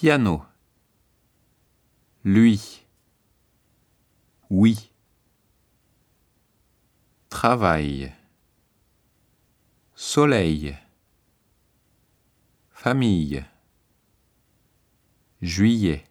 Piano. Lui. Oui. Travail. Soleil. Famille. Juillet.